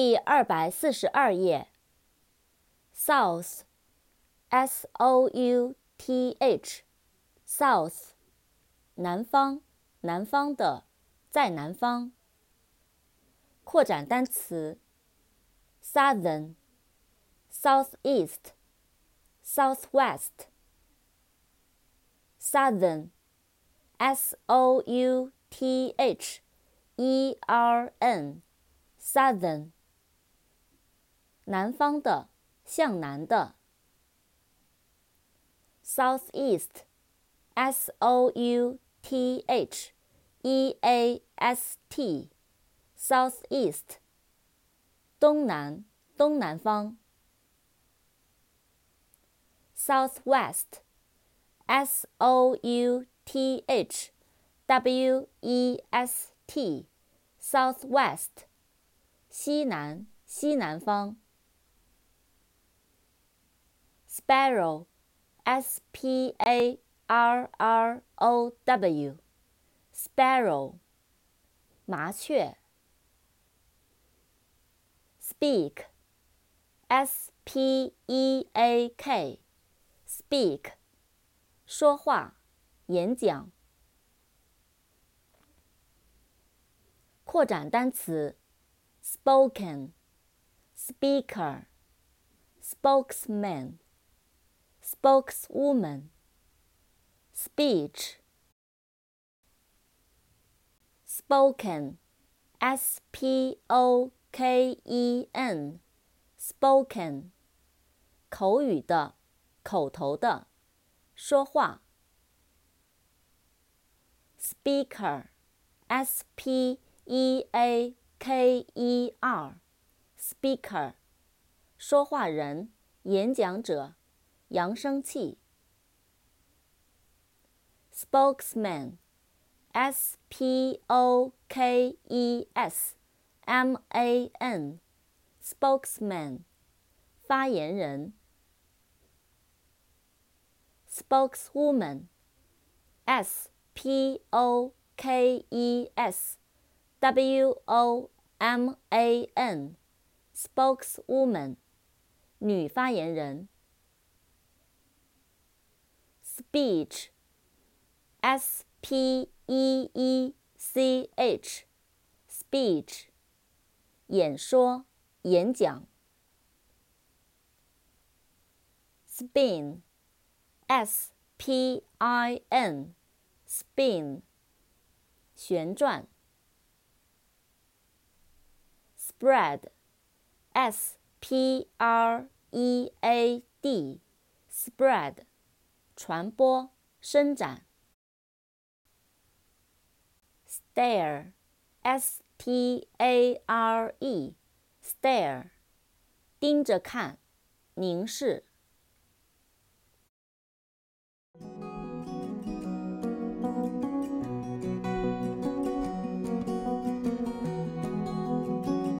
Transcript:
第二百四十二页。South，S O U T H，South，南方，南方的，在南方。扩展单词：Southern，Southeast，Southwest。Southern，S O U T H E R N，Southern，南方的，向南的。Southeast，S O U T H E A S T，Southeast，东南，东南方。Southwest。S O U T H W E S T，Southwest，西南，西南方。Sparrow，S P A R R O W，Sparrow，麻雀。Speak，S P E A K，Speak。说话，演讲。扩展单词 ：speaker，spokesman，spokeswoman，speech，spoken，s p o k e n，spoken，口语的，口头的。说话，speaker，s p e a k e r，speaker，说话人，演讲者， 扬声器。spokesman，s p o k e s m a n，spokesman，发言人。spokeswoman, s p o k e s w o m a n, spokeswoman, 女发言人。speech, s p e e c h, speech, 演说、演讲。spin S P I N，spin，旋转。Spread，S P R E A D，spread， 传播、伸展。Stare，S T A R E，stare，盯着看，凝视。